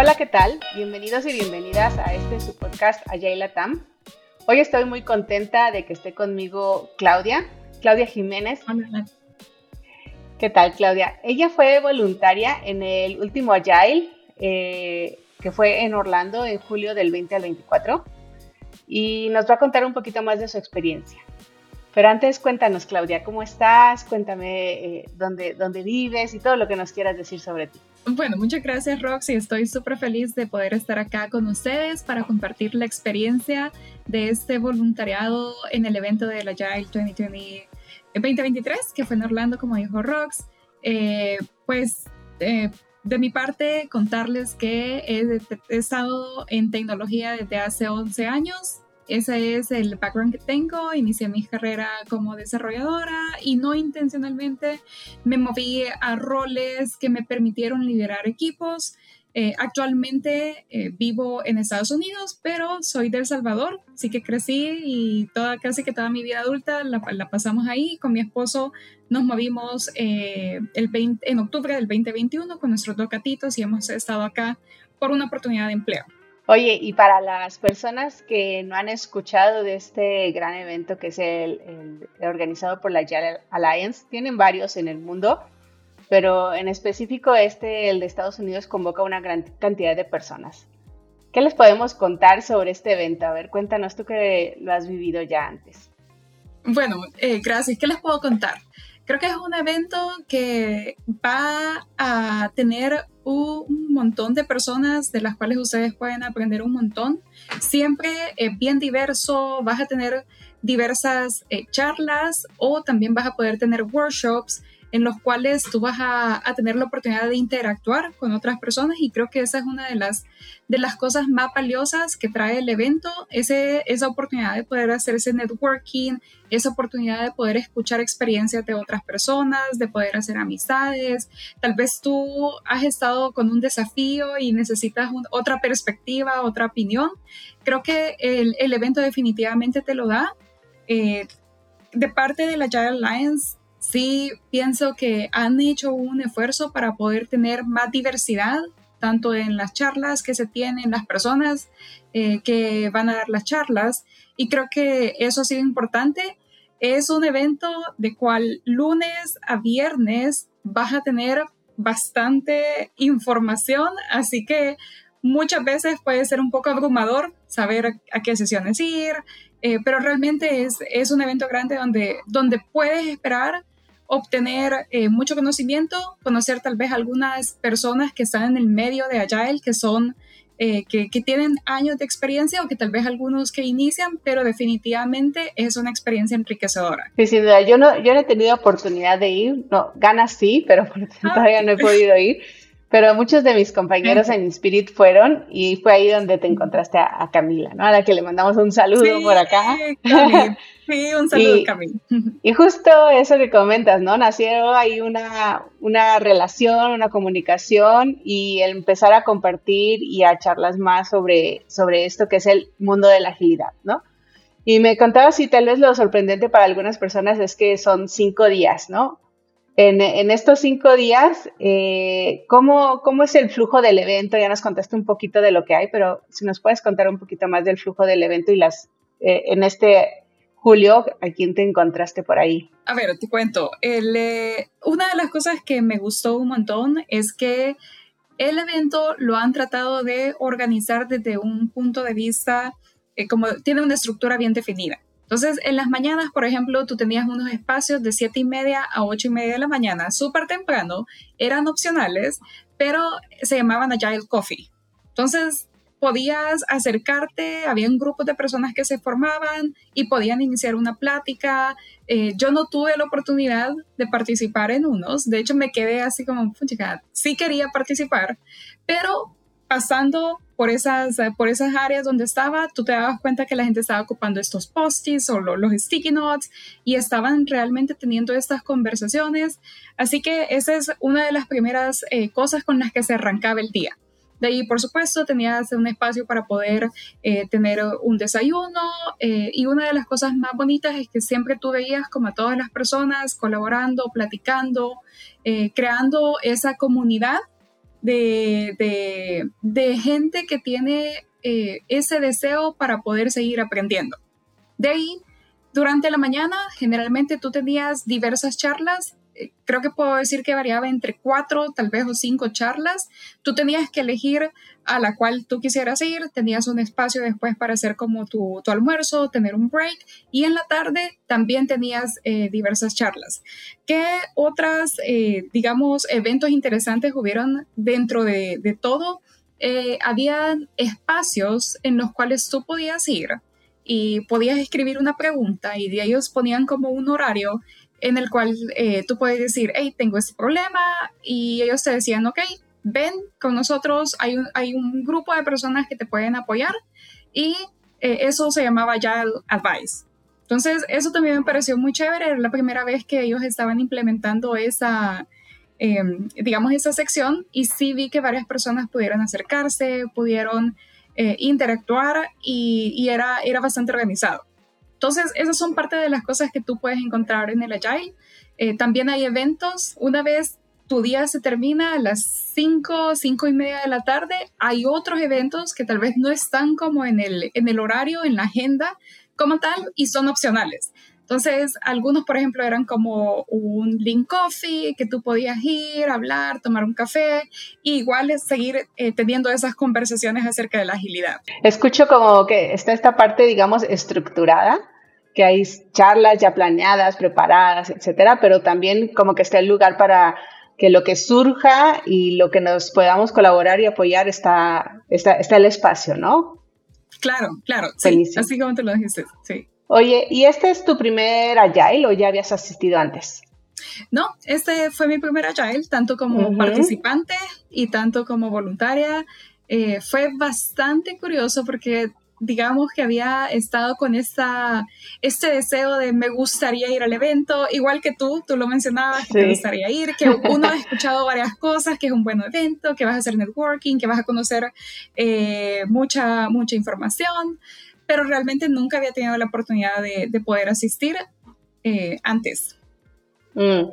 Hola, ¿qué tal? Bienvenidos y bienvenidas a este su podcast Ayala Tam. Hoy estoy muy contenta de que esté conmigo Claudia, Claudia Jiménez. Hola. ¿Qué tal, Claudia? Ella fue voluntaria en el último Agile, eh, que fue en Orlando en julio del 20 al 24, y nos va a contar un poquito más de su experiencia. Pero antes cuéntanos, Claudia, ¿cómo estás? Cuéntame eh, dónde, dónde vives y todo lo que nos quieras decir sobre ti. Bueno, muchas gracias Roxy. Estoy súper feliz de poder estar acá con ustedes para compartir la experiencia de este voluntariado en el evento de la Agile 2020, 2023, que fue en Orlando, como dijo Rox. Eh, pues eh, de mi parte, contarles que he, he estado en tecnología desde hace 11 años ese es el background que tengo. Inicié mi carrera como desarrolladora y no intencionalmente me moví a roles que me permitieron liderar equipos. Eh, actualmente eh, vivo en Estados Unidos, pero soy de El Salvador, así que crecí y toda, casi que toda mi vida adulta la, pasamos ahí. Con mi esposo nos movimos eh, en octubre del 2021 con nuestros dos gatitos y hemos estado acá por una oportunidad de empleo. Oye, y para las personas que no han escuchado de este gran evento que es el, organizado por la Yale Alliance, tienen varios en el mundo, pero en específico este, el de Estados Unidos, convoca una gran cantidad de personas. ¿Qué les podemos contar sobre este evento? A ver, cuéntanos tú que lo has vivido ya antes. Bueno, eh, gracias. ¿Qué les puedo contar? Creo que es un evento que va a tener un montón de personas de las cuales ustedes pueden aprender un montón. Siempre es bien diverso, vas a tener diversas eh, charlas o también vas a poder tener workshops en los cuales tú vas a, tener la oportunidad de interactuar con otras personas y creo que esa es una de las, de las cosas más valiosas que trae el evento, ese, esa oportunidad de poder hacer ese networking, esa oportunidad de poder escuchar experiencias de otras personas, de poder hacer amistades. Tal vez tú has estado con un desafío y necesitas otra perspectiva, otra opinión. Creo que el, el evento definitivamente te lo da. Eh, de parte de la Giant Alliance, sí pienso que han hecho un esfuerzo para poder tener más diversidad, tanto en las charlas que se tienen, las personas eh, que van a dar las charlas, y creo que eso ha sido importante. Es un evento de cual lunes a viernes vas a tener bastante información, así que muchas veces puede ser un poco abrumador saber a qué sesiones ir, eh, pero realmente es, es, un evento grande donde, donde puedes esperar obtener eh, mucho conocimiento, conocer tal vez algunas personas que están en el medio de Agile, que son, eh, que, que, tienen años de experiencia o que tal vez algunos que inician, pero definitivamente es una experiencia enriquecedora. Sí, sin duda, yo no, yo no he tenido oportunidad de ir, no, ganas sí, pero ah, todavía no he podido ir. Pero muchos de mis compañeros en Spirit fueron y fue ahí donde te encontraste a, Camila, ¿no? A la que le mandamos un saludo por acá. Sí, un saludo, Camila. Y justo eso que comentas, ¿no? Nació ahí una, una relación, una comunicación y el empezar a compartir y a charlas más sobre, sobre esto que es el mundo de la agilidad, ¿no? Y me contaba si tal vez lo sorprendente para algunas personas es que son cinco días, ¿no? En, estos cinco días, eh, ¿cómo, ¿cómo, es el flujo del evento? Ya nos contaste un poquito de lo que hay, pero si nos puedes contar un poquito más del flujo del evento y las eh, en este julio, ¿a quién te encontraste por ahí? A ver, te cuento. Eh, una de las cosas que me gustó un montón es que el evento lo han tratado de organizar desde un punto de vista, como tiene una estructura bien definida. Entonces, en las mañanas, por ejemplo, tú tenías unos espacios de 7 y media a 8 y media de la mañana, súper temprano, eran opcionales, pero se llamaban Agile Coffee. Entonces, podías acercarte, había un grupo de personas que se formaban y podían iniciar una plática. Eh, yo no tuve la oportunidad de participar en unos, de hecho me quedé así como, chica, sí quería participar, pero pasando por esas, por esas áreas donde estaba, tú te dabas cuenta que la gente estaba ocupando estos post-its o los sticky notes y estaban realmente teniendo estas conversaciones. Así que esa es una de las primeras eh, cosas con las que se arrancaba el día. De ahí, por supuesto, tenías un espacio para poder eh, tener un desayuno eh, y una de las cosas más bonitas es que siempre tú veías como a todas las personas colaborando, platicando, creando esa comunidad de, de, gente que tiene eh, ese deseo para poder seguir aprendiendo. De ahí, durante la mañana, generalmente tú tenías diversas charlas creo que puedo decir que variaba entre cuatro, tal vez o cinco charlas. Tú tenías que elegir a la cual tú quisieras ir, tenías un espacio después para hacer como tu, tu almuerzo, tener un break y en la tarde también tenías eh, diversas charlas. ¿Qué otras, eh, digamos, eventos interesantes hubieron dentro de, de todo? Eh, había espacios en los cuales tú podías ir y podías escribir una pregunta y de ellos ponían como un horario en el cual eh, tú puedes decir, hey, tengo este problema y ellos te decían, ok, ven con nosotros, hay un, grupo de personas que te pueden apoyar y eh, eso se llamaba Agile Advice. Entonces, eso también me pareció muy chévere, era la primera vez que ellos estaban implementando esa, em, digamos, esa sección y sí vi que varias personas pudieron acercarse, pudieron eh, interactuar y, era bastante organizado. Entonces, esas son parte de las cosas que tú puedes encontrar en el Agile. Eh, también hay eventos. Una vez tu día se termina a las 5, 5 y media de la tarde, hay otros eventos que tal vez no están como en el, en el horario, en la agenda como tal, y son opcionales. Entonces, algunos, por ejemplo, eran como un link coffee que tú podías ir, hablar, tomar un café, y igual seguir eh, teniendo esas conversaciones acerca de la agilidad. Escucho como que está esta parte, digamos, estructurada, que hay charlas ya planeadas, preparadas, etcétera, pero también como que está el lugar para que lo que surja y lo que nos podamos colaborar y apoyar está, está, está el espacio, ¿no? Claro, claro, sí, así como te lo dijiste, sí. Oye, ¿y este es tu primer Agile o ya habías asistido antes? No, este fue mi primer Agile, tanto como participante y tanto como voluntaria. Eh, fue bastante curioso porque digamos que había estado con esta, este deseo de me gustaría ir al evento, igual que tú, tú lo mencionabas, que te gustaría ir, que uno ha escuchado varias cosas, que es un buen evento, que vas a hacer networking, que vas a conocer eh, mucha, mucha información pero realmente nunca había tenido la oportunidad de, poder asistir eh, antes. Mm.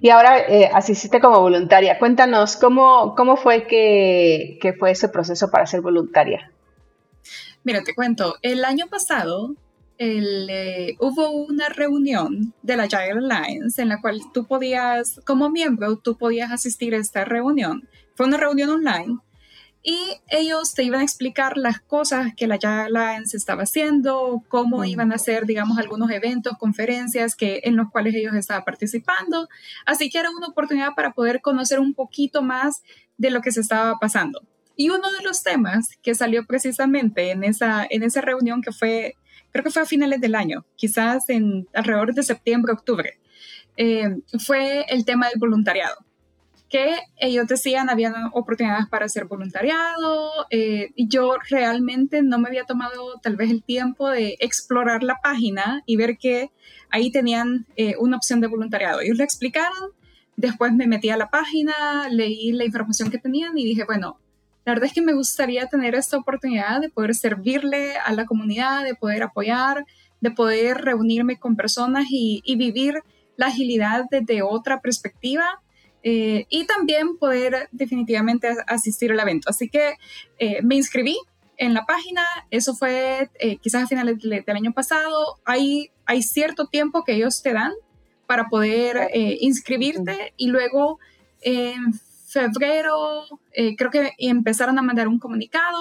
Y ahora eh, asististe como voluntaria. Cuéntanos, ¿cómo, cómo fue que, fue ese proceso para ser voluntaria? Mira, te cuento, el año pasado eh, hubo una reunión de la Giant Alliance en la cual tú podías, como miembro, tú podías asistir a esta reunión. Fue una reunión online y ellos te iban a explicar las cosas que la Alliance estaba haciendo, cómo iban a hacer, digamos, algunos eventos, conferencias que, en los cuales ellos estaban participando. Así que era una oportunidad para poder conocer un poquito más de lo que se estaba pasando. Y uno de los temas que salió precisamente en esa, en esa reunión que fue, creo que fue a finales del año, quizás en alrededor de septiembre, octubre, eh, fue el tema del voluntariado que ellos decían habían oportunidades para hacer voluntariado eh, y yo realmente no me había tomado tal vez el tiempo de explorar la página y ver que ahí tenían eh, una opción de voluntariado. Ellos lo explicaron, después me metí a la página, leí la información que tenían y dije, bueno, la verdad es que me gustaría tener esta oportunidad de poder servirle a la comunidad, de poder apoyar, de poder reunirme con personas y, y vivir la agilidad desde otra perspectiva eh, y también poder definitivamente asistir al evento. Así que eh, me inscribí en la página, eso fue eh, quizás a finales del, año pasado, hay, hay cierto tiempo que ellos te dan para poder inscribirte y luego en febrero creo que empezaron a mandar un comunicado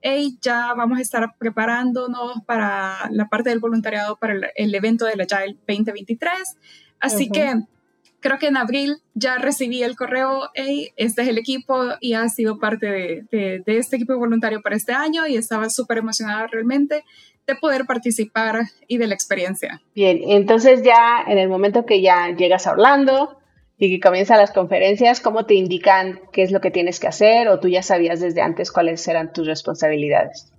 hey, ya vamos a estar preparándonos para la parte del voluntariado para el, evento de la Agile 2023. Así que creo que en abril ya recibí el correo, hey, este es el equipo y ha sido parte de, de, este equipo voluntario para este año y estaba súper emocionada realmente de poder participar y de la experiencia. Bien, entonces ya en el momento que ya llegas a Orlando y que comienzan las conferencias, ¿cómo te indican qué es lo que tienes que hacer o tú ya sabías desde antes cuáles eran tus responsabilidades?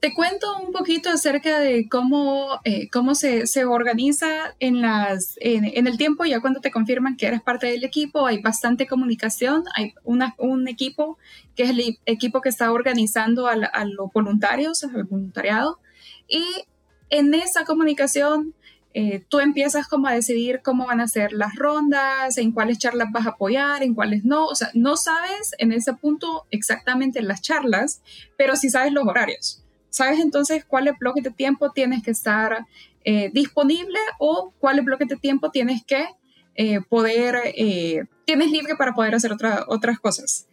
Te cuento un poquito acerca de cómo, eh, cómo se, se, organiza en, las, en, el tiempo, ya cuando te confirman que eres parte del equipo, hay bastante comunicación, hay una, un equipo que es el equipo que está organizando a, a los voluntarios, al voluntariado, y en esa comunicación eh, tú empiezas como a decidir cómo van a ser las rondas, en cuáles charlas vas a apoyar, en cuáles no. O sea, no sabes en ese punto exactamente las charlas, pero sí sabes los horarios. Sabes entonces cuáles bloques de tiempo tienes que estar eh, disponible o cuáles bloques de tiempo tienes que eh, poder, tienes libre para poder hacer otras cosas.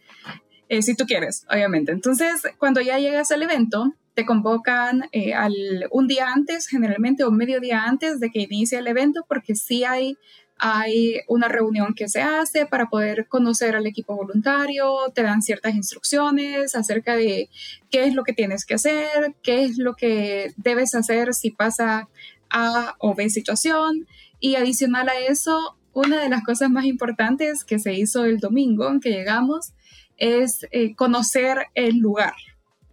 si tú quieres, obviamente. Entonces, cuando ya llegas al evento, te convocan eh, al, un día antes, generalmente, o medio día antes de que inicie el evento, porque sí hay, hay una reunión que se hace para poder conocer al equipo voluntario, te dan ciertas instrucciones acerca de qué es lo que tienes que hacer, qué es lo que debes hacer si pasa A o B situación. Y adicional a eso, una de las cosas más importantes que se hizo el domingo en que llegamos es eh, conocer el lugar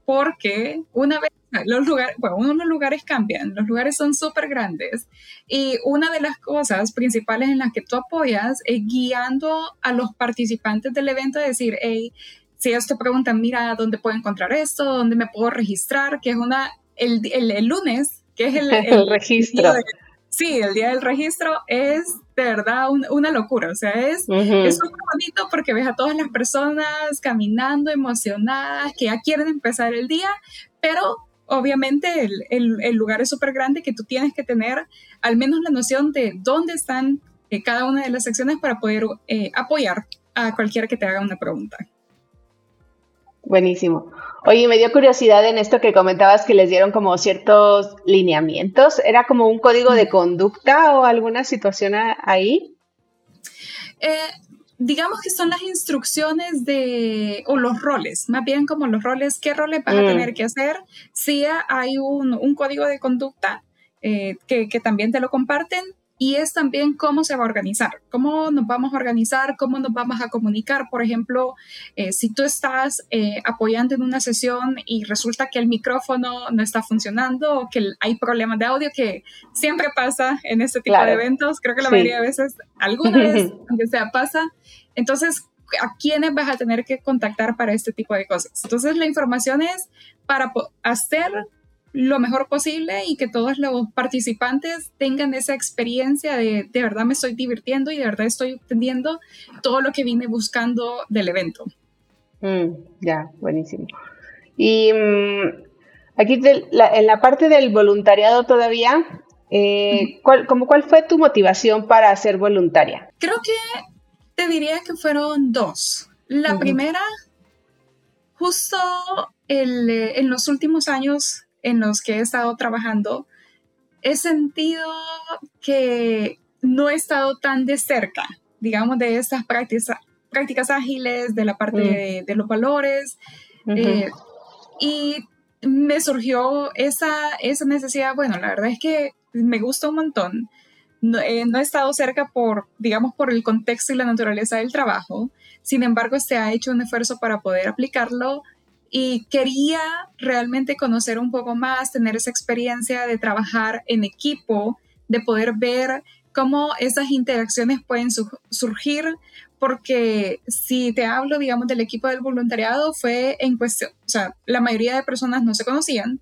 porque una vez los lugares, bueno, unos lugares cambian, los lugares son súper grandes y una de las cosas principales en las que tú apoyas es guiando a los participantes del evento a decir, hey, si ellos te preguntan, mira, ¿dónde puedo encontrar esto? ¿Dónde me puedo registrar? Que es una, el, el, lunes, que es el, el registro. sí, el día del registro es de verdad una locura. O sea, es súper bonito porque ves a todas las personas caminando emocionadas, que ya quieren empezar el día, pero obviamente el, el, lugar es súper grande que tú tienes que tener al menos la noción de dónde están eh, cada una de las secciones para poder eh, apoyar a cualquiera que te haga una pregunta. Buenísimo. Oye, me dio curiosidad en esto que comentabas que les dieron como ciertos lineamientos. ¿Era como un código de conducta o alguna situación ahí? Eh, digamos que son las instrucciones de, o los roles, más bien como los roles, qué roles vas a mm. tener que hacer. Si hay un, código de conducta eh, que, que, también te lo comparten, y es también cómo se va a organizar, cómo nos vamos a organizar, cómo nos vamos a comunicar. Por ejemplo, eh, si tú estás eh, apoyando en una sesión y resulta que el micrófono no está funcionando o que hay problemas de audio, que siempre pasa en este tipo de eventos, creo que la mayoría de veces, alguna vez, aunque sea, pasa. Entonces, ¿a quiénes vas a tener que contactar para este tipo de cosas? Entonces, la información es para hacer lo mejor posible y que todos los participantes tengan esa experiencia de de verdad me estoy divirtiendo y de verdad estoy obteniendo todo lo que vine buscando del evento. Mm, ya, buenísimo. Y mm, aquí en la parte del voluntariado todavía, eh, ¿cuál, ¿cuál fue tu motivación para ser voluntaria? Creo que te diría que fueron dos. La primera, justo eh, en los últimos años en los que he estado trabajando, he sentido que no he estado tan de cerca, digamos, de estas prácticas, prácticas ágiles, de la parte mm. de, los valores. Eh, y me surgió esa, esa necesidad, bueno, la verdad es que me gusta un montón. No, eh, no, he estado cerca por, digamos, por el contexto y la naturaleza del trabajo. Sin embargo, se ha hecho un esfuerzo para poder aplicarlo y quería realmente conocer un poco más, tener esa experiencia de trabajar en equipo, de poder ver cómo esas interacciones pueden surgir, porque si te hablo, digamos, del equipo del voluntariado, fue en cuestión, o sea, la mayoría de personas no se conocían.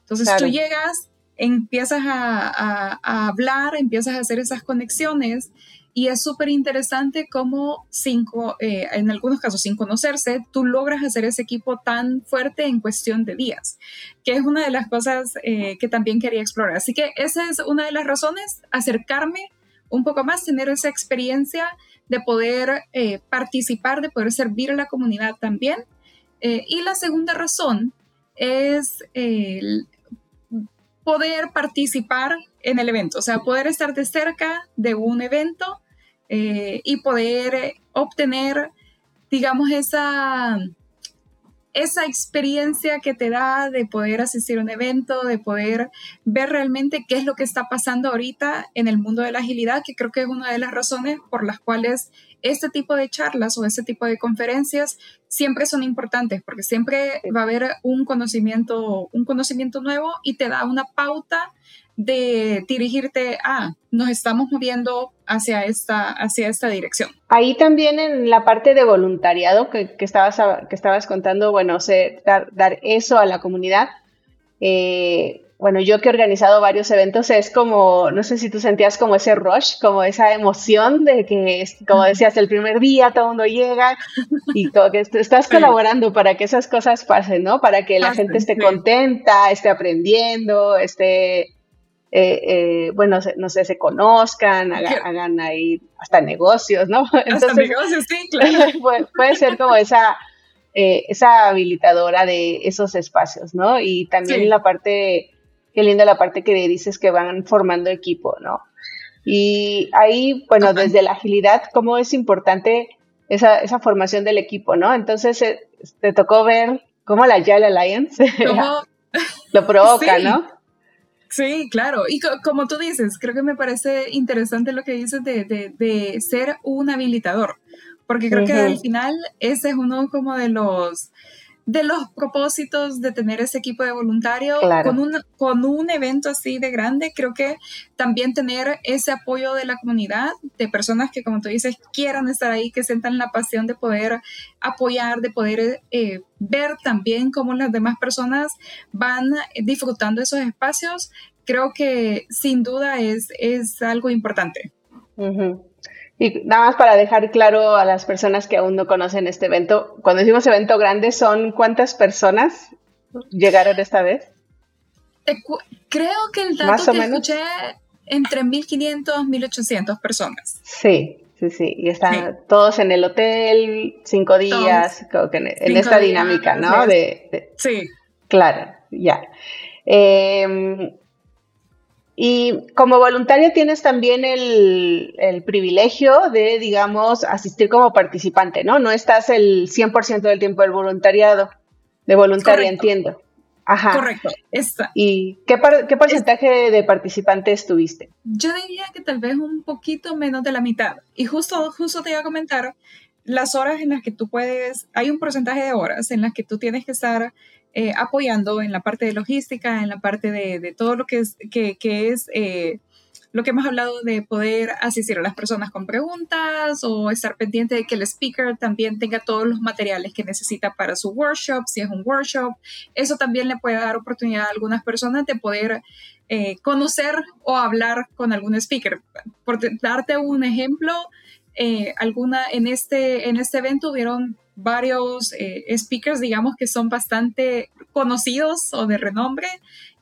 Entonces tú llegas, empiezas a, a hablar, empiezas a hacer esas conexiones y es súper interesante cómo, cinco, eh, en algunos casos sin conocerse, tú logras hacer ese equipo tan fuerte en cuestión de días, que es una de las cosas eh, que también quería explorar. Así que esa es una de las razones, acercarme un poco más, tener esa experiencia de poder eh, participar, de poder servir a la comunidad también. y la segunda razón es poder participar en el evento, o sea, poder estar de cerca de un evento eh, y poder obtener, digamos, esa, esa experiencia que te da de poder asistir a un evento, de poder ver realmente qué es lo que está pasando ahorita en el mundo de la agilidad, que creo que es una de las razones por las cuales este tipo de charlas o este tipo de conferencias siempre son importantes, porque siempre va a haber un conocimiento, un conocimiento nuevo y te da una pauta de dirigirte a, nos estamos moviendo hacia esta, hacia esta dirección. Ahí también en la parte de voluntariado que, estabas, que estabas contando, bueno, dar, dar, eso a la comunidad, eh, bueno, yo que he organizado varios eventos, es como, no sé si tú sentías como ese rush, como esa emoción de que, como decías, el primer día todo el mundo llega y como que estás colaborando para que esas cosas pasen, ¿no? Para que la gente esté contenta, esté aprendiendo, esté, eh, eh, bueno, no sé, se conozcan, hagan, ahí hasta negocios, ¿no? hasta negocios, sí, claro. puede ser como esa eh, esa habilitadora de esos espacios, ¿no? Y también la parte, qué linda la parte que dices que van formando equipo, ¿no? Y ahí, bueno, desde la agilidad, cómo es importante esa, esa formación del equipo, ¿no? Entonces, eh, te tocó ver cómo la Agile Alliance lo provoca, ¿no? Sí, claro. Y como tú dices, creo que me parece interesante lo que dices de, de, de ser un habilitador porque creo que al final ese es uno como de los de los propósitos de tener ese equipo de voluntarios con, un, con un evento así de grande, creo que también tener ese apoyo de la comunidad, de personas que, como tú dices, quieran estar ahí, que sientan la pasión de poder apoyar, de poder eh, ver también cómo las demás personas van disfrutando esos espacios, creo que sin duda es, es algo importante. Y nada más para dejar claro a las personas que aún no conocen este evento, cuando decimos evento grande, ¿son cuántas personas llegaron esta vez? creo que el dato que escuché entre 1500 1800 personas. Sí, sí, sí. Y están todos en el hotel, cinco días, en, esta dinámica, ¿no? De, sí. Claro, ya. Eh, y como voluntario tienes también el, privilegio de, digamos, asistir como participante, ¿no? No estás el 100% del tiempo del voluntariado, de voluntaria, entiendo. Ajá. Correcto. ¿Y qué, qué porcentaje de participantes tuviste? Yo diría que tal vez un poquito menos de la mitad. Y justo, justo te iba a comentar las horas en las que tú puedes, hay un porcentaje de horas en las que tú tienes que estar eh, apoyando en la parte de logística, en la parte de, todo lo que es, que, es eh, lo que hemos hablado de poder asistir a las personas con preguntas o estar pendiente de que el speaker también tenga todos los materiales que necesita para su workshop, si es un workshop. Eso también le puede dar oportunidad a algunas personas de poder eh, conocer o hablar con algún speaker. Por darte un ejemplo, alguna, en, este, en este evento hubieron varios eh, speakers, digamos, que son bastante conocidos o de renombre.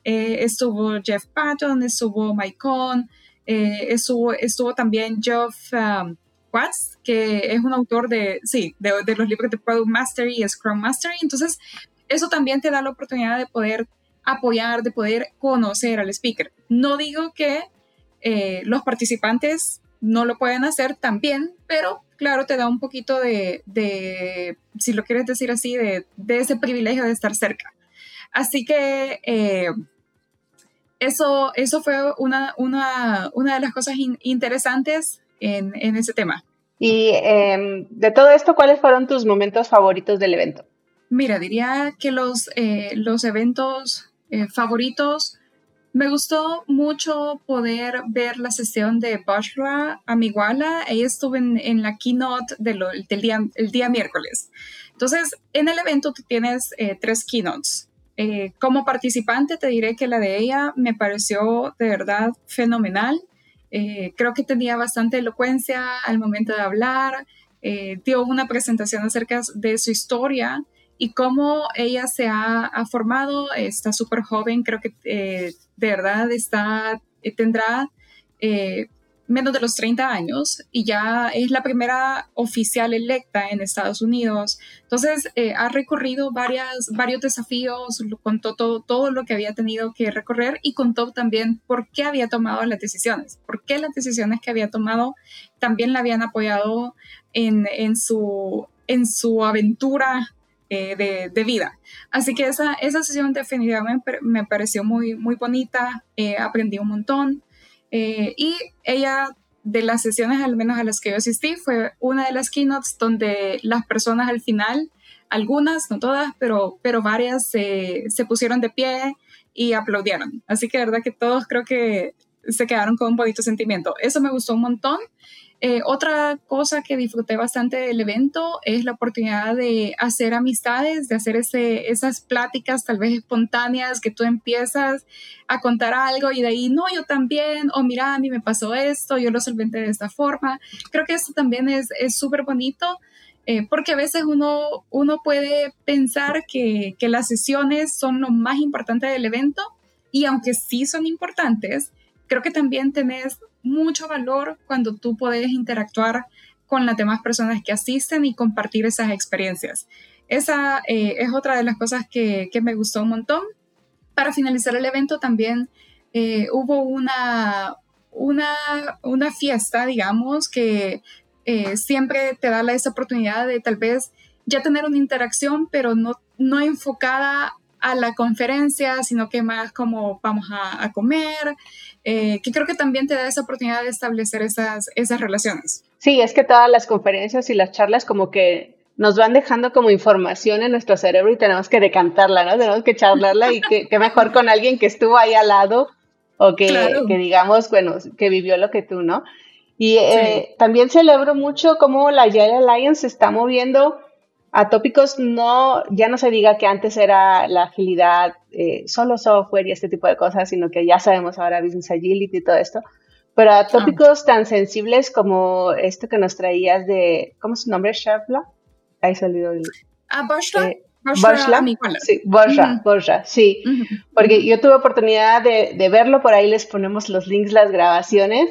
Eh, estuvo Jeff Patton, estuvo Mike Cohn, eh, estuvo, estuvo, también Jeff um, Watts, que es un autor de, sí, de, los libros de Product Mastery y Scrum Mastery. Entonces, eso también te da la oportunidad de poder apoyar, de poder conocer al speaker. No digo que los participantes no lo pueden hacer también, pero claro, te da un poquito de, si lo quieres decir así, de, ese privilegio de estar cerca. Así que eh, eso, eso fue una, una, una, de las cosas interesantes en, en, ese tema. Y em, de todo esto, ¿cuáles fueron tus momentos favoritos del evento? Mira, diría que los, eh, los eventos eh, favoritos me gustó mucho poder ver la sesión de Bashra Amiguala. Ella estuvo en, la keynote del, día, miércoles. Entonces, en el evento tú tienes eh, tres keynotes. Eh, como participante te diré que la de ella me pareció de verdad fenomenal. Eh, creo que tenía bastante elocuencia al momento de hablar. dio una presentación acerca de su historia y cómo ella se ha, formado, está súper joven, creo que eh, de verdad está, eh, tendrá eh, menos de los 30 años y ya es la primera oficial electa en Estados Unidos. Entonces ha recorrido varias, varios desafíos, contó todo, todo lo que había tenido que recorrer y contó también por qué había tomado las decisiones, por qué las decisiones que había tomado también la habían apoyado en, en su, en su aventura eh, de, vida. Así que esa, esa sesión definitivamente me pareció muy, muy bonita, eh, aprendí un montón eh, y ella de las sesiones al menos a las que yo asistí fue una de las keynotes donde las personas al final, algunas, no todas, pero, pero varias se pusieron de pie y aplaudieron. Así que verdad que todos creo que se quedaron con un bonito sentimiento. Eso me gustó un montón. Eh, otra cosa que disfruté bastante del evento es la oportunidad de hacer amistades, de hacer ese, esas pláticas tal vez espontáneas que tú empiezas a contar algo y de ahí, no, yo también, o mira, a mí me pasó esto, yo lo solventé de esta forma. Creo que esto también es súper bonito. Eh, porque a veces uno, uno puede pensar que, que las sesiones son lo más importante del evento y aunque sí son importantes, creo que también tenés mucho valor cuando tú puedes interactuar con las demás personas que asisten y compartir esas experiencias. Esa eh, es otra de las cosas que, me gustó un montón. Para finalizar el evento también eh, hubo una, una, una, fiesta, digamos, que eh, siempre te da esa oportunidad de tal vez ya tener una interacción, pero no, no enfocada a la conferencia, sino que más como vamos a, comer, eh, que creo que también te da esa oportunidad de establecer esas, esas relaciones. Sí, es que todas las conferencias y las charlas como que nos van dejando como información en nuestro cerebro y tenemos que decantarla, ¿no? Tenemos que charlarla y que, mejor con alguien que estuvo ahí al lado o que, que digamos, bueno, que vivió lo que tú, ¿no? Y eh, también celebro mucho cómo la Yale Alliance se está moviendo a tópicos no, ya no se diga que antes era la agilidad, eh, solo software y este tipo de cosas, sino que ya sabemos ahora business agility y todo esto, pero a tópicos tan sensibles como esto que nos traías de, ¿cómo es su nombre? Shavla. Ahí salió el... Ah, Boschla. Eh, sí, Borsha, sí, porque yo tuve oportunidad de, de, verlo, por ahí les ponemos los links, las grabaciones,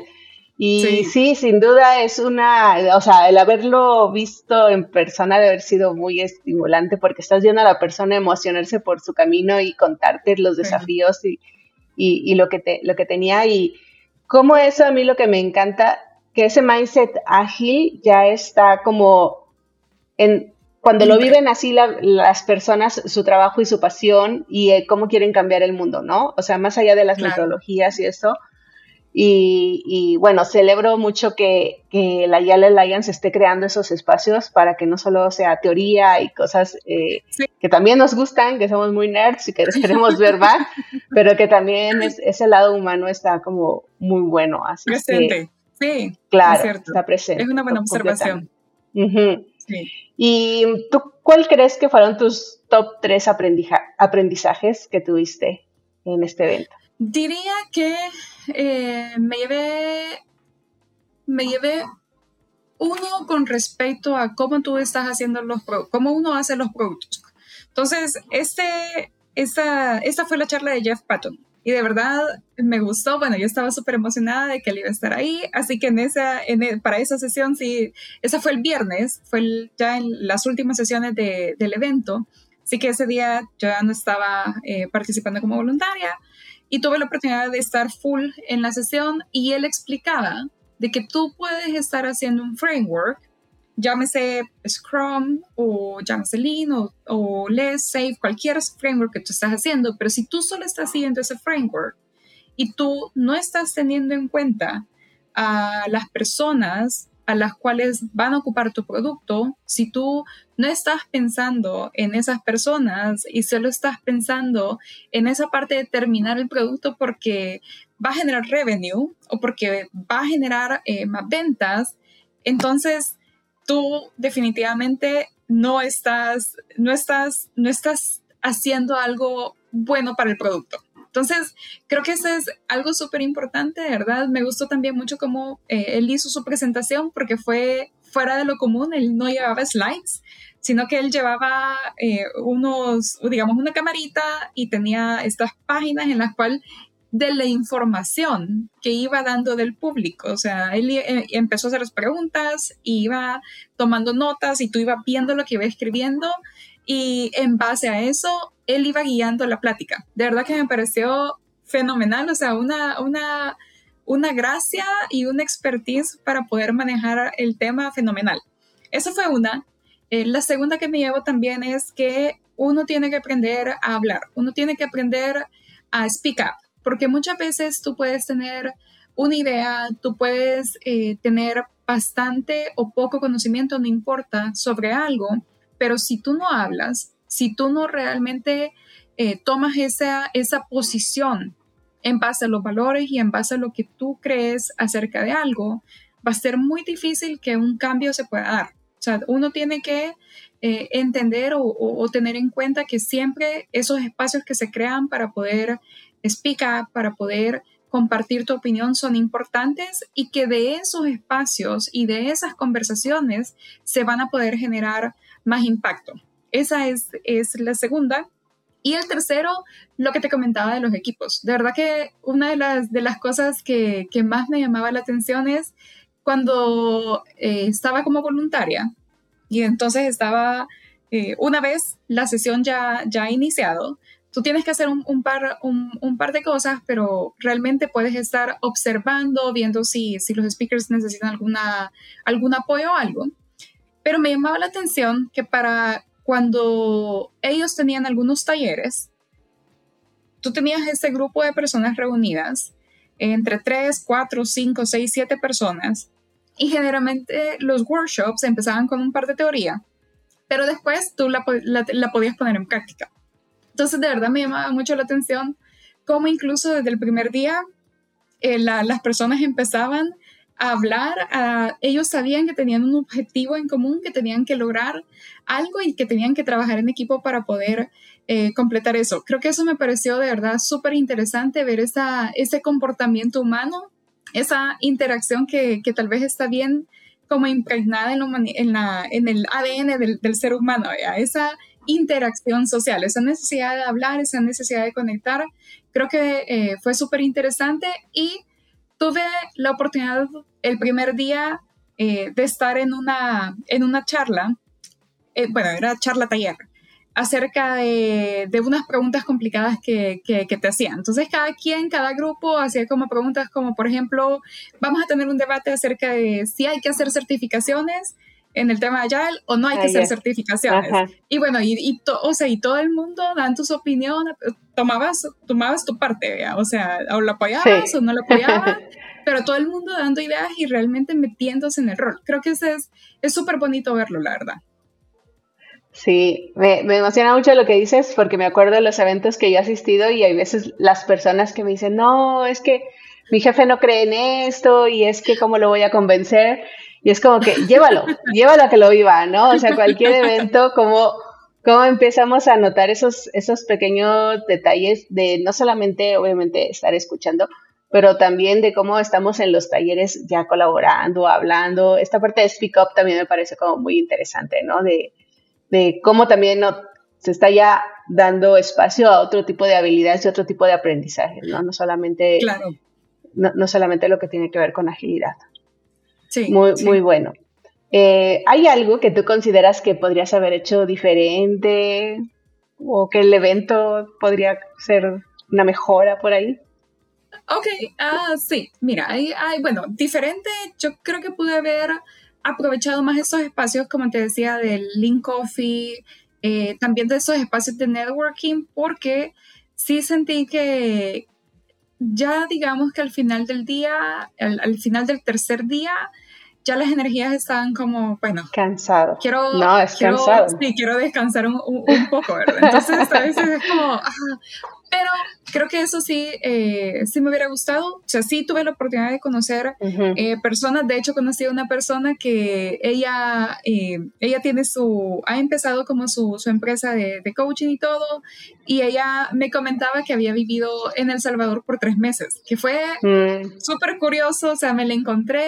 y sí. sin duda es una, o sea, el haberlo visto en persona debe haber sido muy estimulante porque estás viendo a la persona emocionarse por su camino y contarte los desafíos y, y, lo, que te, lo que tenía. Y como eso a mí lo que me encanta, que ese mindset ágil ya está como en, cuando lo viven así las personas, su trabajo y su pasión y eh, cómo quieren cambiar el mundo, ¿no? O sea, más allá de las metodologías y eso, y, bueno, celebro mucho que, que, la Yale Alliance esté creando esos espacios para que no solo sea teoría y cosas eh, que también nos gustan, que somos muy nerds y que queremos ver más, pero que también es, ese lado humano está como muy bueno. Así presente, sí. Claro, está presente. Es una buena observación. ¿Y tú cuál crees que fueron tus top tres aprendizajes que tuviste en este evento? Diría que eh, me llevé, me llevé uno con respecto a cómo tú estás haciendo los cómo uno hace los productos. Entonces, este, esta, esta fue la charla de Jeff Patton y de verdad me gustó. Bueno, yo estaba súper emocionada de que él iba a estar ahí, así que en esa, en e, para esa sesión, sí, esa fue el viernes, fue ya en las últimas sesiones de, del evento, así que ese día yo ya no estaba eh, participando como voluntaria, y tuve la oportunidad de estar full en la sesión y él explicaba de que tú puedes estar haciendo un framework, llámese Scrum o llámese Lean o, o Less Safe, cualquier framework que tú estás haciendo, pero si tú solo estás siguiendo ese framework y tú no estás teniendo en cuenta a las personas a las cuales van a ocupar tu producto, si tú no estás pensando en esas personas y solo estás pensando en esa parte de terminar el producto porque va a generar revenue o porque va a generar eh, más ventas, entonces tú definitivamente no estás, no estás, no estás haciendo algo bueno para el producto. Entonces, creo que eso es algo súper importante, ¿verdad? Me gustó también mucho cómo eh, él hizo su presentación porque fue fuera de lo común, él no llevaba slides, sino que él llevaba eh, unos, digamos, una camarita y tenía estas páginas en las cuales de la información que iba dando del público. O sea, él eh, empezó a hacer las preguntas, iba tomando notas y tú ibas viendo lo que iba escribiendo y en base a eso, él iba guiando la plática. De verdad que me pareció fenomenal, o sea, una, una, una gracia y una expertise para poder manejar el tema fenomenal. Esa fue una. Eh, la segunda que me llevo también es que uno tiene que aprender a hablar, uno tiene que aprender a speak up, porque muchas veces tú puedes tener una idea, tú puedes eh, tener bastante o poco conocimiento, no importa, sobre algo, pero si tú no hablas, si tú no realmente eh, tomas esa, esa posición en base a los valores y en base a lo que tú crees acerca de algo, va a ser muy difícil que un cambio se pueda dar. O sea, uno tiene que eh, entender o, tener en cuenta que siempre esos espacios que se crean para poder explicar, para poder compartir tu opinión son importantes y que de esos espacios y de esas conversaciones se van a poder generar más impacto. Esa es, es la segunda. Y el tercero, lo que te comentaba de los equipos. De verdad que una de las, de las cosas que, que más me llamaba la atención es cuando eh, estaba como voluntaria y entonces estaba, eh, una vez la sesión ya, ya iniciado, tú tienes que hacer un, par, un, par de cosas, pero realmente puedes estar observando, viendo si, si los speakers necesitan alguna, algún apoyo o algo. Pero me llamaba la atención que para cuando ellos tenían algunos talleres, tú tenías ese grupo de personas reunidas, entre 3, 4, 5, 6, 7 personas, y generalmente los workshops empezaban con un par de teoría, pero después tú la, podías poner en práctica. Entonces, de verdad me llamaba mucho la atención cómo incluso desde el primer día eh, las personas empezaban hablar, ellos sabían que tenían un objetivo en común, que tenían que lograr algo y que tenían que trabajar en equipo para poder eh, completar eso. Creo que eso me pareció de verdad súper interesante ver esa, ese comportamiento humano, esa interacción que, que, tal vez está bien como impregnada en, la, en el ADN del, ser humano, esa interacción social, esa necesidad de hablar, esa necesidad de conectar. Creo que eh, fue súper interesante y tuve la oportunidad el primer día eh, de estar en una, en una charla, eh, bueno, era charla taller, acerca de, de unas preguntas complicadas que, que, te hacían. Entonces, cada quien, cada grupo hacía como preguntas como, por ejemplo, vamos a tener un debate acerca de si hay que hacer certificaciones en el tema de Agile o no hay que hacer certificaciones. Y bueno, y, y, o sea, y todo el mundo dando su opinión, tomabas, tomabas tu parte, o sea, o lo apoyabas o no lo apoyabas. pero todo el mundo dando ideas y realmente metiéndose en el rol. Creo que ese es súper bonito verlo, la verdad. Sí, me, me, emociona mucho lo que dices porque me acuerdo de los eventos que yo he asistido y hay veces las personas que me dicen, no, es que mi jefe no cree en esto y es que cómo lo voy a convencer. Y es como que llévalo, llévalo a que lo viva, ¿no? O sea, cualquier evento, como cómo empezamos a notar esos, esos pequeños detalles de no solamente, obviamente, estar escuchando, pero también de cómo estamos en los talleres ya colaborando, hablando. Esta parte de Speak Up también me parece como muy interesante, ¿no? De, de cómo también no, se está ya dando espacio a otro tipo de habilidades y otro tipo de aprendizaje, ¿no? No solamente, claro. no, solamente lo que tiene que ver con agilidad. Sí. Muy, muy bueno. Eh, ¿Hay algo que tú consideras que podrías haber hecho diferente o que el evento podría ser una mejora por ahí? Ok, uh, sí, mira, hay, hay, bueno, diferente, yo creo que pude haber aprovechado más esos espacios, como te decía, del Link Coffee, eh, también de esos espacios de networking, porque sí sentí que ya digamos que al final del día, al, final del tercer día, ya las energías estaban como, bueno, cansado. Quiero, no, es cansado. Sí, quiero descansar un, un, poco, ¿verdad? Entonces a veces es como, pero creo que eso sí, eh, sí me hubiera gustado. O sea, sí tuve la oportunidad de conocer eh, personas. De hecho, conocí a una persona que ella, eh, ella tiene su, ha empezado como su, su empresa de, de, coaching y todo. Y ella me comentaba que había vivido en El Salvador por tres meses, que fue mm. súper curioso. O sea, me la encontré,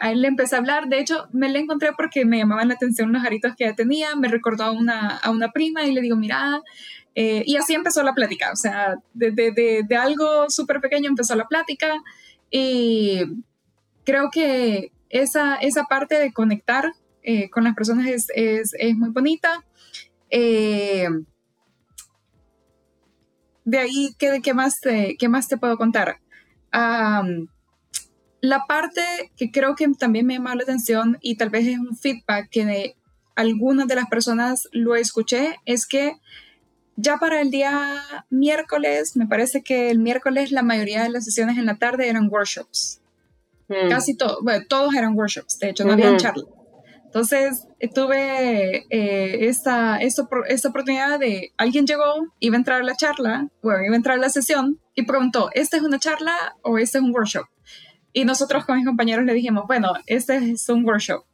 a él le empecé a hablar. De hecho, me la encontré porque me llamaban la atención los aritos que ella tenía. Me recordó a una, a una prima y le digo, mira, eh, y así empezó la plática, o sea, de, de, de, algo súper pequeño empezó la plática y creo que esa, esa parte de conectar eh, con las personas es, es, es muy bonita. Eh, de ahí, ¿qué, qué, más te, ¿qué más te puedo contar? la parte que creo que también me llamó la atención y tal vez es un feedback que de algunas de las personas lo escuché, es que ya para el día miércoles, me parece que el miércoles la mayoría de las sesiones en la tarde eran workshops. Mm. Casi todos, bueno, todos eran workshops, de hecho, no había charla. Entonces eh, tuve eh, esta, esta, esta, oportunidad de alguien llegó, iba a entrar a la charla, bueno, iba a entrar a la sesión y preguntó, ¿esta es una charla o este es un workshop? Y nosotros con mis compañeros le dijimos, bueno, este es un workshop.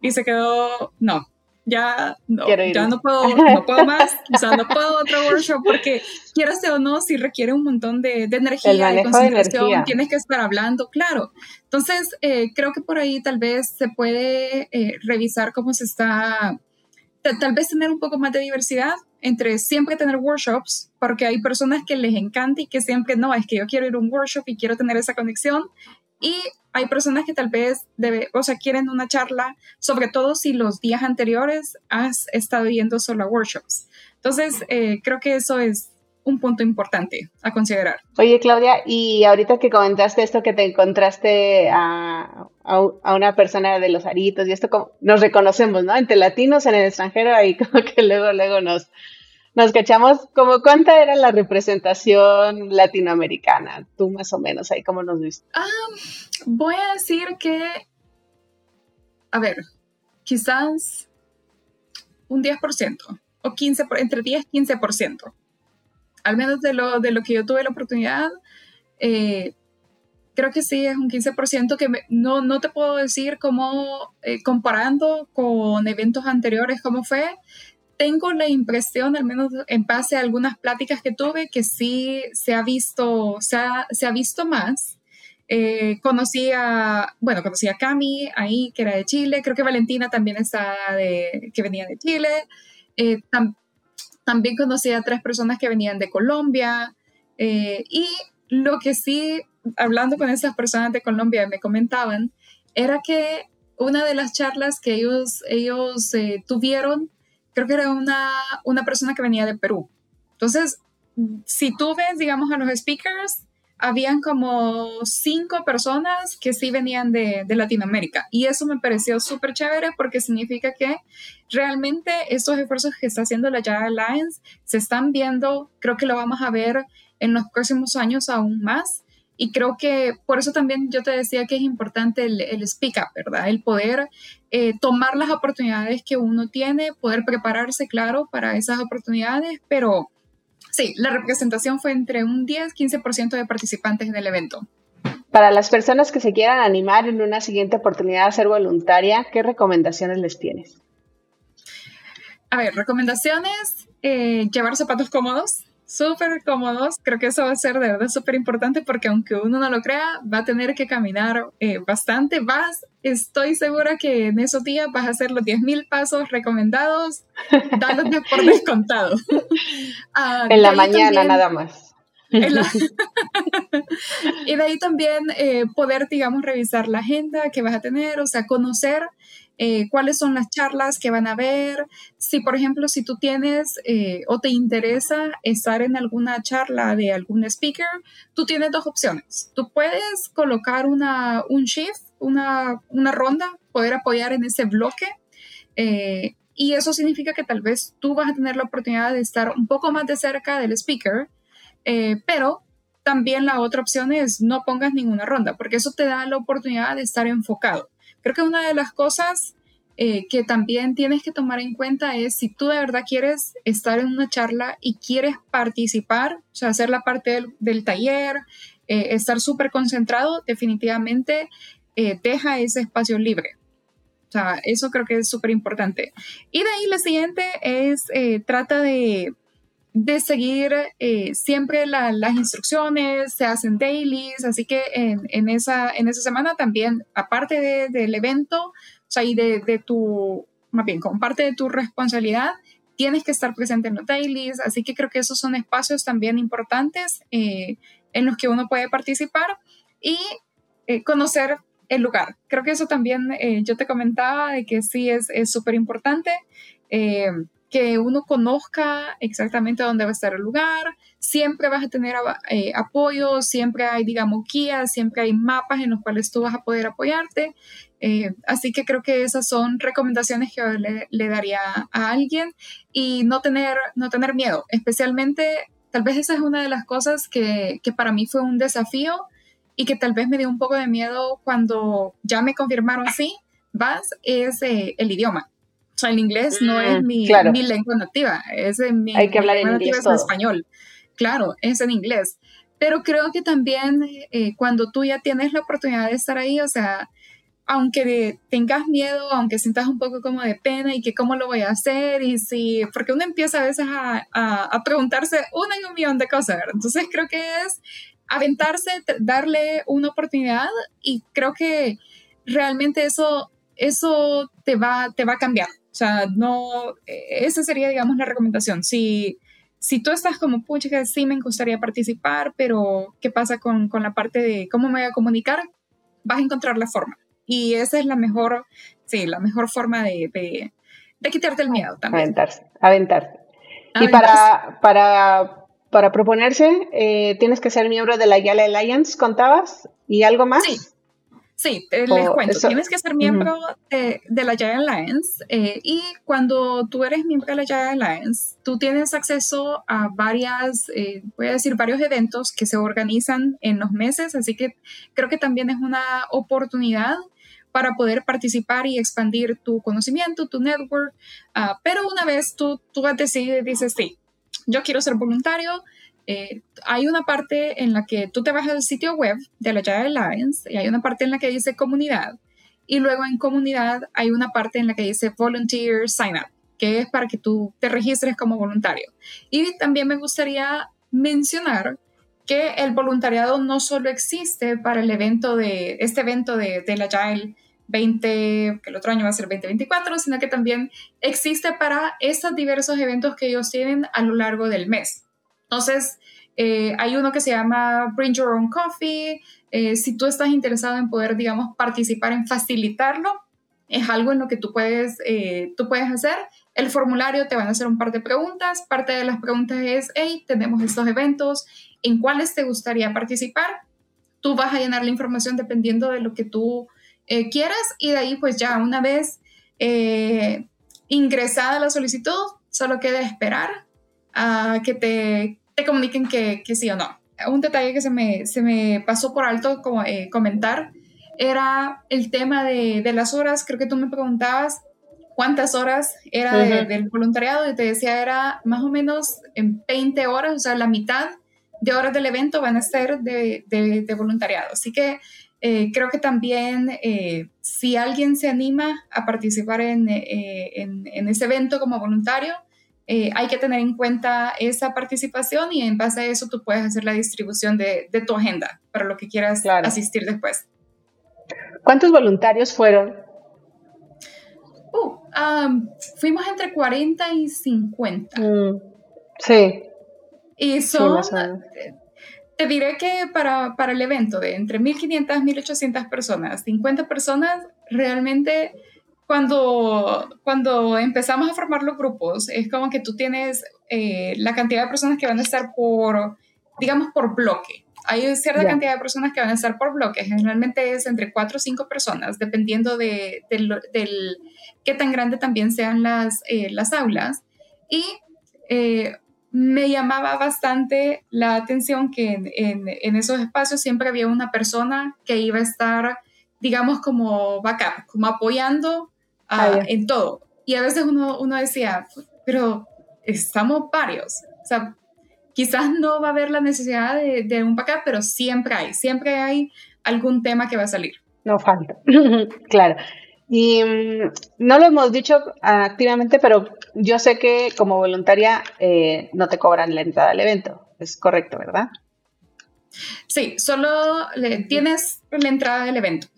Y se quedó, no, ya no, ya no puedo, no puedo más, o sea, no puedo otro workshop porque quieras o no, si requiere un montón de, de energía, de concentración, tienes que estar hablando, claro. Entonces, eh, creo que por ahí tal vez se puede eh, revisar cómo se está, tal vez tener un poco más de diversidad entre siempre tener workshops, porque hay personas que les encanta y que siempre no, es que yo quiero ir a un workshop y quiero tener esa conexión, y hay personas que tal vez debe, o sea, quieren una charla, sobre todo si los días anteriores has estado yendo solo a workshops. Entonces, eh, creo que eso es un punto importante a considerar. Oye, Claudia, y ahorita que comentaste esto que te encontraste a, a, una persona de los aritos y esto, como, nos reconocemos, ¿no? Entre latinos en el extranjero, ahí como que luego, luego nos, nos cachamos como cuánta era la representación latinoamericana, tú más o menos, ahí cómo nos viste. Ah, voy a decir que, a ver, quizás un 10% o 15, entre 10 y 15%. Al menos de lo, de lo que yo tuve la oportunidad, eh, creo que sí, es un 15% que no, no te puedo decir cómo, eh, comparando con eventos anteriores, cómo fue, tengo la impresión, al menos en base a algunas pláticas que tuve, que sí se ha visto, se ha, se ha visto más. Eh, conocí a, bueno, conocí a Cami ahí, que era de Chile, creo que Valentina también está de, que venía de Chile. Eh, también conocí a tres personas que venían de Colombia. Eh, y lo que sí, hablando con esas personas de Colombia, me comentaban, era que una de las charlas que ellos, ellos tuvieron creo que era una, una persona que venía de Perú. Entonces, si tú ves, digamos, a los speakers, habían como cinco personas que sí venían de, de Latinoamérica. Y eso me pareció súper chévere porque significa que realmente estos esfuerzos que está haciendo la Java Alliance se están viendo, creo que lo vamos a ver en los próximos años aún más. Y creo que por eso también yo te decía que es importante el, el speak up, ¿verdad? El poder eh, tomar las oportunidades que uno tiene, poder prepararse, claro, para esas oportunidades, pero sí, la representación fue entre un 10-15% de participantes en el evento. Para las personas que se quieran animar en una siguiente oportunidad a ser voluntaria, ¿qué recomendaciones les tienes? A ver, recomendaciones, eh, llevar zapatos cómodos, súper cómodos. Creo que eso va a ser de verdad súper importante porque aunque uno no lo crea, va a tener que caminar eh, bastante. Vas, estoy segura que en esos días vas a hacer los 10.000 pasos recomendados, dándote por descontado. Ah, en la mañana nada más. y de ahí también eh, poder, digamos, revisar la agenda que vas a tener, o sea, conocer eh, cuáles son las charlas que van a ver, si por ejemplo, si tú tienes eh, o te interesa estar en alguna charla de algún speaker, tú tienes dos opciones. Tú puedes colocar una, un shift, una, una ronda, poder apoyar en ese bloque. Eh, y eso significa que tal vez tú vas a tener la oportunidad de estar un poco más de cerca del speaker, pero también la otra opción es no pongas ninguna ronda, porque eso te da la oportunidad de estar enfocado. Creo que una de las cosas eh, que también tienes que tomar en cuenta es si tú de verdad quieres estar en una charla y quieres participar, o sea, hacer la parte del, taller, eh, estar súper concentrado, definitivamente eh, deja ese espacio libre. O sea, eso creo que es súper importante. Y de ahí la siguiente es, trata de de seguir eh, siempre las instrucciones, se hacen dailies, así que en, esa, en esa semana también, aparte del evento, o sea, y de, tu, más bien, como parte de tu responsabilidad, tienes que estar presente en los dailies, así que creo que esos son espacios también importantes eh, en los que uno puede participar y eh, conocer el lugar. Creo que eso también yo te comentaba de que sí es súper importante que uno conozca exactamente dónde va a estar el lugar, siempre vas a tener eh, apoyo, siempre hay, digamos, guías, siempre hay mapas en los cuales tú vas a poder apoyarte. Eh, así que creo que esas son recomendaciones que le, daría a alguien y no tener, no tener miedo, especialmente, tal vez esa es una de las cosas que, que para mí fue un desafío y que tal vez me dio un poco de miedo cuando ya me confirmaron sí, vas, es eh, el idioma o sea, el inglés no es mm, mi, lengua nativa, es mi, Hay que hablar en inglés. es español. Claro, es en inglés. pero creo que también eh, cuando tú ya tienes la oportunidad de estar ahí, o sea, aunque tengas miedo, aunque sientas un poco como de pena y que cómo lo voy a hacer y si, porque uno empieza a veces a, a, preguntarse una y un millón de cosas, ¿verdad? Entonces creo que es aventarse, darle una oportunidad y creo que realmente eso, eso te, va, te va a cambiar. O sea, no, esa sería, digamos, la recomendación. Si, si tú estás como, pucha, que sí me gustaría participar, pero ¿qué pasa con, con la parte de cómo me voy a comunicar? Vas a encontrar la forma. Y esa es la mejor, sí, la mejor forma de, de, quitarte el miedo también. Aventarse, aventarse. Y para, para, para proponerse, eh, tienes que ser miembro de la Yale Alliance, contabas, y algo más. Sí. Sí, les cuento. Tienes que ser miembro de, la Giant Alliance eh, y cuando tú eres miembro de la Giant Alliance, tú tienes acceso a varias, eh, voy a decir, varios eventos que se organizan en los meses, así que creo que también es una oportunidad para poder participar y expandir tu conocimiento, tu network. Ah, pero una vez tú, tú y dices, sí, yo quiero ser voluntario, eh, hay una parte en la que tú te vas al sitio web de la Java Alliance y hay una parte en la que dice comunidad y luego en comunidad hay una parte en la que dice volunteer sign up, que es para que tú te registres como voluntario. Y también me gustaría mencionar que el voluntariado no solo existe para el evento de este evento de, la Agile 20, que el otro año va a ser 2024, sino que también existe para estos diversos eventos que ellos tienen a lo largo del mes. Entonces, eh, hay uno que se llama Bring Your Own Coffee. Eh, si tú estás interesado en poder, digamos, participar en facilitarlo, es algo en lo que tú puedes, eh, tú puedes hacer. El formulario te van a hacer un par de preguntas. Parte de las preguntas es, hey, tenemos estos eventos, ¿en cuáles te gustaría participar? Tú vas a llenar la información dependiendo de lo que tú eh, quieras y de ahí pues ya una vez ingresada la solicitud, solo queda esperar a que te, te comuniquen que, que, sí o no. Un detalle que se me, se me pasó por alto como, eh, comentar era el tema de, de, las horas. Creo que tú me preguntabas cuántas horas era del voluntariado y te decía era más o menos en 20 horas, o sea, la mitad de horas del evento van a ser de, de, voluntariado. Así que eh, creo que también eh, si alguien se anima a participar en, eh, en, ese evento como voluntario, hay que tener en cuenta esa participación y en base a eso tú puedes hacer la distribución de, de tu agenda para lo que quieras asistir después. ¿Cuántos voluntarios fueron? Uh, fuimos entre 40 y 50. Mm, sí. Y son, te diré que para, para el evento de entre 1.500 y 1.800 personas, 50 personas, realmente cuando, cuando empezamos a formar los grupos, es como que tú tienes eh, la cantidad de personas que van a estar por, digamos, por bloque. Hay cierta cantidad de personas que van a estar por bloque. Generalmente es entre 4 o 5 personas, dependiendo de, del, del, qué tan grande también sean las, eh, las aulas. Y eh, me llamaba bastante la atención que en, esos espacios siempre había una persona que iba a estar, digamos, como backup, como apoyando ah, en todo. Y a veces uno, uno decía, pero estamos varios. O sea, quizás no va a haber la necesidad de, de un backup, pero siempre hay, siempre hay algún tema que va a salir. No falta, claro. Y mm, no lo hemos dicho activamente, pero yo sé que como voluntaria eh, no te cobran la entrada al evento. Es correcto, ¿verdad? Sí, solo le, tienes la entrada del evento.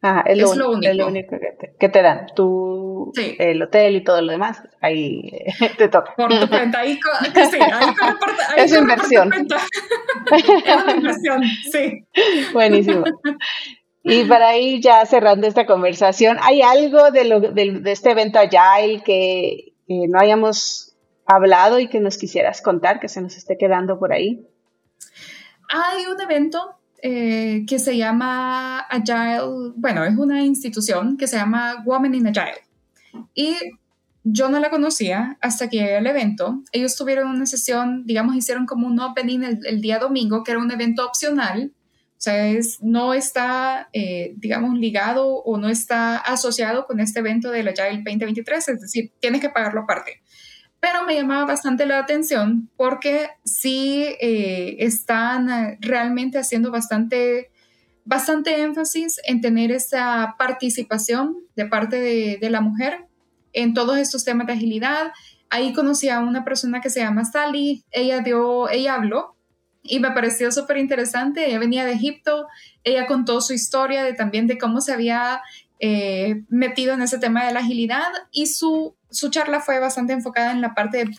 Ah, es, lo, único. Es lo único que te, dan. Tú, el hotel y todo lo demás, ahí te toca. Por tu cuenta, ahí, sí, ahí Es inversión. es inversión, sí. Buenísimo. Y para ir ya cerrando esta conversación, ¿hay algo de, lo, de, este evento Agile que, no hayamos hablado y que nos quisieras contar, que se nos esté quedando por ahí? Hay un evento eh, que se llama Agile, bueno, es una institución que se llama Women in Agile. Y yo no la conocía hasta que llegué al evento. Ellos tuvieron una sesión, digamos, hicieron como un opening el día domingo, que era un evento opcional o sea, no está, eh, digamos, ligado o no está asociado con este evento del Agile 2023, es decir, tienes que pagarlo aparte. Pero me llamaba bastante la atención porque sí eh, están eh, realmente haciendo bastante, bastante énfasis en tener esa participación de parte de, la mujer en todos estos temas de agilidad. Ahí conocí a una persona que se llama Sally, ella, dio, ella habló y me pareció súper interesante. Ella venía de Egipto, ella contó su historia de también de cómo se había eh, metido en ese tema de la agilidad y su, su charla fue bastante enfocada en la parte de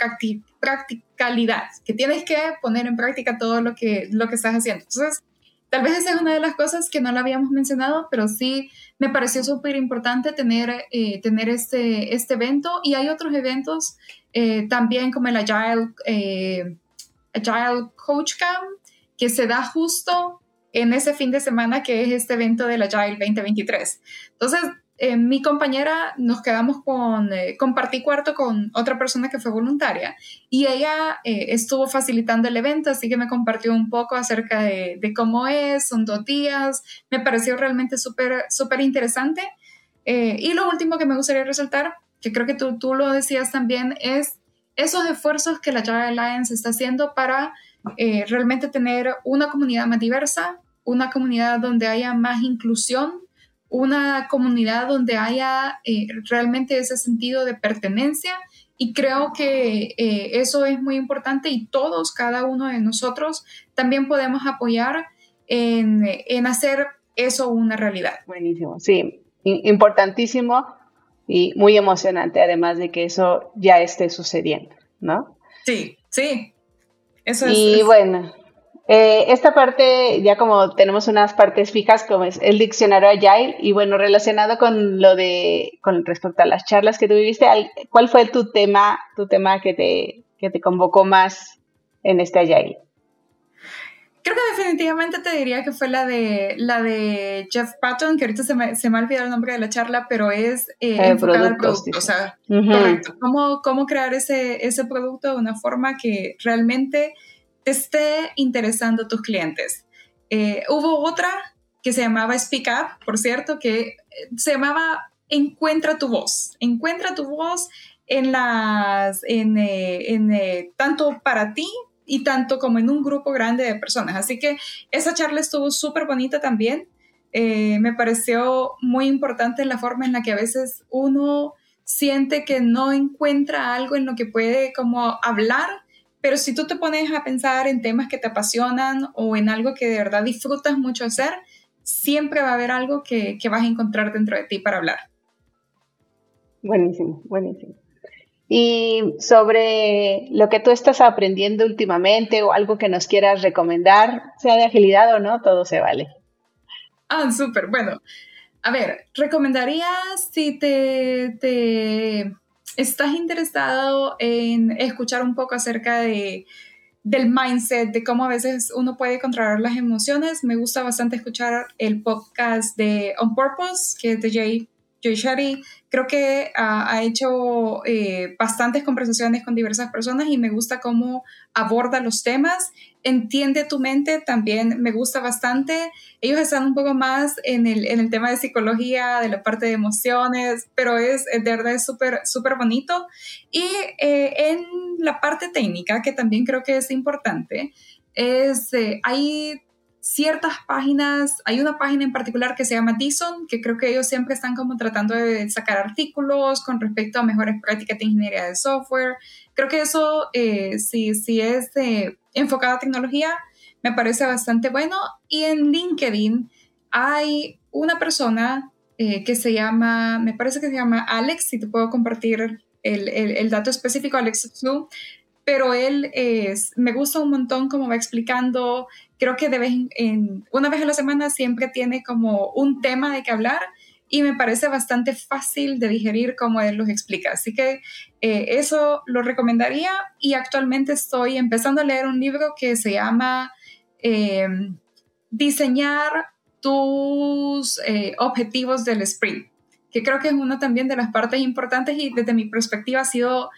practicalidad, que tienes que poner en práctica todo lo que, lo que estás haciendo. Entonces, tal vez esa es una de las cosas que no la habíamos mencionado, pero sí me pareció súper importante tener, eh, tener este, este evento y hay otros eventos eh, también como el Agile Agile Coach Camp, que se da justo en ese fin de semana que es este evento del Agile 2023. Entonces, eh, mi compañera nos quedamos con, eh, compartí cuarto con otra persona que fue voluntaria y ella eh, estuvo facilitando el evento, así que me compartió un poco acerca de, cómo es, son dos días, me pareció realmente súper, súper interesante. y lo último que me gustaría resaltar, que creo que tú, tú lo decías también, es esos esfuerzos que la Java Alliance está haciendo para eh, realmente tener una comunidad más diversa, una comunidad donde haya más inclusión, una comunidad donde haya eh, realmente ese sentido de pertenencia y creo que eh, eso es muy importante y todos, cada uno de nosotros, también podemos apoyar en, en hacer eso una realidad. Buenísimo, sí, importantísimo y muy emocionante, además de que eso ya esté sucediendo, ¿no? Sí, sí. Eso es. Y bueno, eh, esta parte, ya como tenemos unas partes fijas, como es el diccionario Agile, y bueno, relacionado con lo de, con respecto a las charlas que tuviste, ¿cuál fue tu tema, tu tema que te, que te convocó más en este Agile? Creo que definitivamente te diría que fue la de, la de Jeff Patton, que ahorita se me, se me ha olvidado el nombre de la charla, pero es eh, enfocada al producto. O sea, correcto. Cómo, cómo crear ese, ese producto de una forma que realmente te esté interesando a tus clientes. Eh, hubo otra que se llamaba Speak Up, por cierto, que eh, se llamaba Encuentra tu voz. Encuentra tu voz en las, en, en tanto para ti y tanto como en un grupo grande de personas. Así que esa charla estuvo súper bonita también. Eh, me pareció muy importante la forma en la que a veces uno siente que no encuentra algo en lo que puede como hablar, pero si tú te pones a pensar en temas que te apasionan o en algo que de verdad disfrutas mucho hacer, siempre va a haber algo que, que vas a encontrar dentro de ti para hablar. Buenísimo, buenísimo. Y sobre lo que tú estás aprendiendo últimamente o algo que nos quieras recomendar, sea de agilidad o no, todo se vale. Ah, súper. Bueno, a ver, recomendaría si te, te, estás interesado en escuchar un poco acerca de, del mindset, de cómo a veces uno puede controlar las emociones. Me gusta bastante escuchar el podcast de On Purpose, que es de Jay Sherry creo que ha, hecho eh, bastantes conversaciones con diversas personas y me gusta cómo aborda los temas. Entiende tu mente, también me gusta bastante. Ellos están un poco más en el, en el tema de psicología, de la parte de emociones, pero es de verdad es súper, súper bonito. Y eh, en la parte técnica, que también creo que es importante, es, eh, ciertas páginas, hay una página en particular que se llama Dison, que creo que ellos siempre están como tratando de sacar artículos con respecto a mejores prácticas de ingeniería de software. Creo que eso, eh, si, si es enfocado a tecnología, me parece bastante bueno. Y en LinkedIn hay una persona eh, que se llama, me parece que se llama Alex, si te puedo compartir el, el, dato específico, Alex Su, pero él es, me gusta un montón cómo va explicando creo que de en, una vez a la semana siempre tiene como un tema de que hablar y me parece bastante fácil de digerir como él los explica. Así que eh, eso lo recomendaría y actualmente estoy empezando a leer un libro que se llama em, Diseñar tus eh, objetivos del sprint, que creo que es una también de las partes importantes y desde mi perspectiva ha sido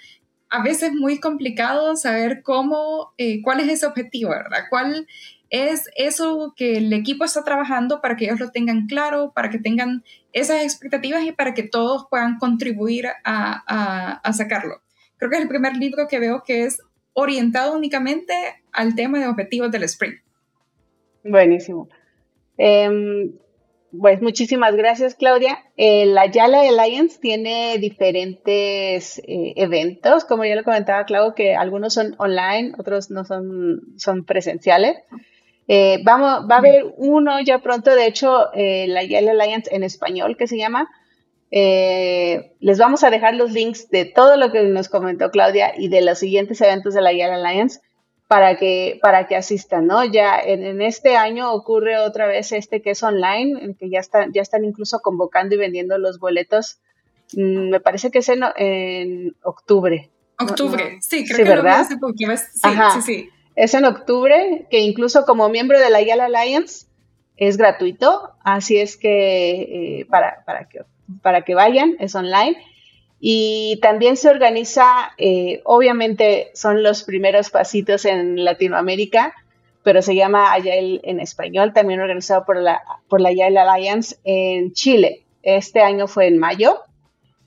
a veces muy complicado saber cómo, eh, cuál es ese objetivo, ¿verdad? ¿Cuál es eso que el equipo está trabajando para que ellos lo tengan claro, para que tengan esas expectativas y para que todos puedan contribuir a, sacarlo. creo que es el primer libro que veo que es orientado únicamente al tema de objetivos del sprint. Buenísimo. Em, pues muchísimas gracias, Claudia. Eh, la Yala Alliance tiene diferentes eh, eventos, como ya lo comentaba Claudio, que algunos son online, otros no son, son presenciales. Eh, vamos, va a haber uno ya pronto, de hecho, la Yala Alliance en español, que se llama. les vamos a dejar los links de todo lo que nos comentó Claudia y de los siguientes eventos de la Yale Alliance para que, para que asistan, ¿no? Ya en, este año ocurre otra vez este que es online, en que ya están, ya están incluso convocando y vendiendo los boletos. Mm, me parece que es en, octubre. Octubre, sí, creo sí, que ¿verdad? Lo porque sí, sí, sí. Es en octubre, que incluso como miembro de la Yale Alliance es gratuito, así es que eh, para, para, que, para que vayan, es online. Y también se organiza, eh, obviamente son los primeros pasitos en Latinoamérica, pero se llama Agile en español, también organizado por la, por la Agile Alliance en Chile. Este año fue en mayo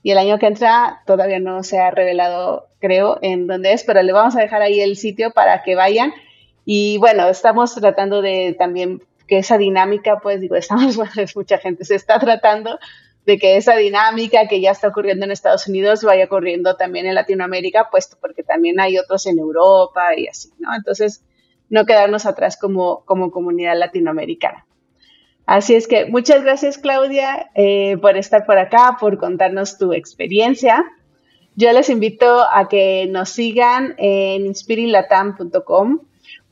y el año que entra todavía no se ha revelado, creo, en dónde es, pero le vamos a dejar ahí el sitio para que vayan. Y bueno, estamos tratando de también que esa dinámica, pues digo, estamos, bueno, mucha gente, se está tratando de que esa dinámica que ya está ocurriendo en Estados Unidos vaya ocurriendo también en Latinoamérica, puesto porque también hay otros en Europa y así, ¿no? Entonces, no quedarnos atrás como, como comunidad latinoamericana. Así es que muchas gracias Claudia eh, por estar por acá, por contarnos tu experiencia. Yo les invito a que nos sigan en inspirilatam.com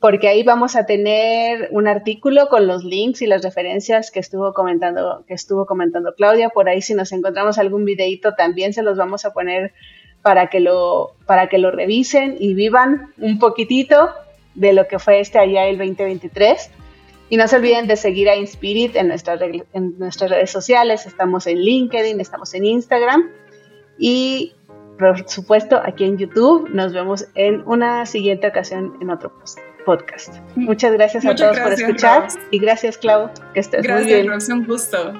porque ahí vamos a tener un artículo con los links y las referencias que estuvo comentando, que estuvo comentando Claudia. Por ahí si nos encontramos algún videito también se los vamos a poner para que lo, para que lo revisen y vivan un poquitito de lo que fue este allá el 2023. Y no se olviden de seguir a Inspirit en nuestras, en nuestras redes sociales. Estamos en LinkedIn, estamos en Instagram. Y por supuesto, aquí en YouTube. Nos vemos en una siguiente ocasión en otro post podcast. Muchas gracias a todos por escuchar y gracias, Clau. Que estés muy bien. Gracias, un gusto.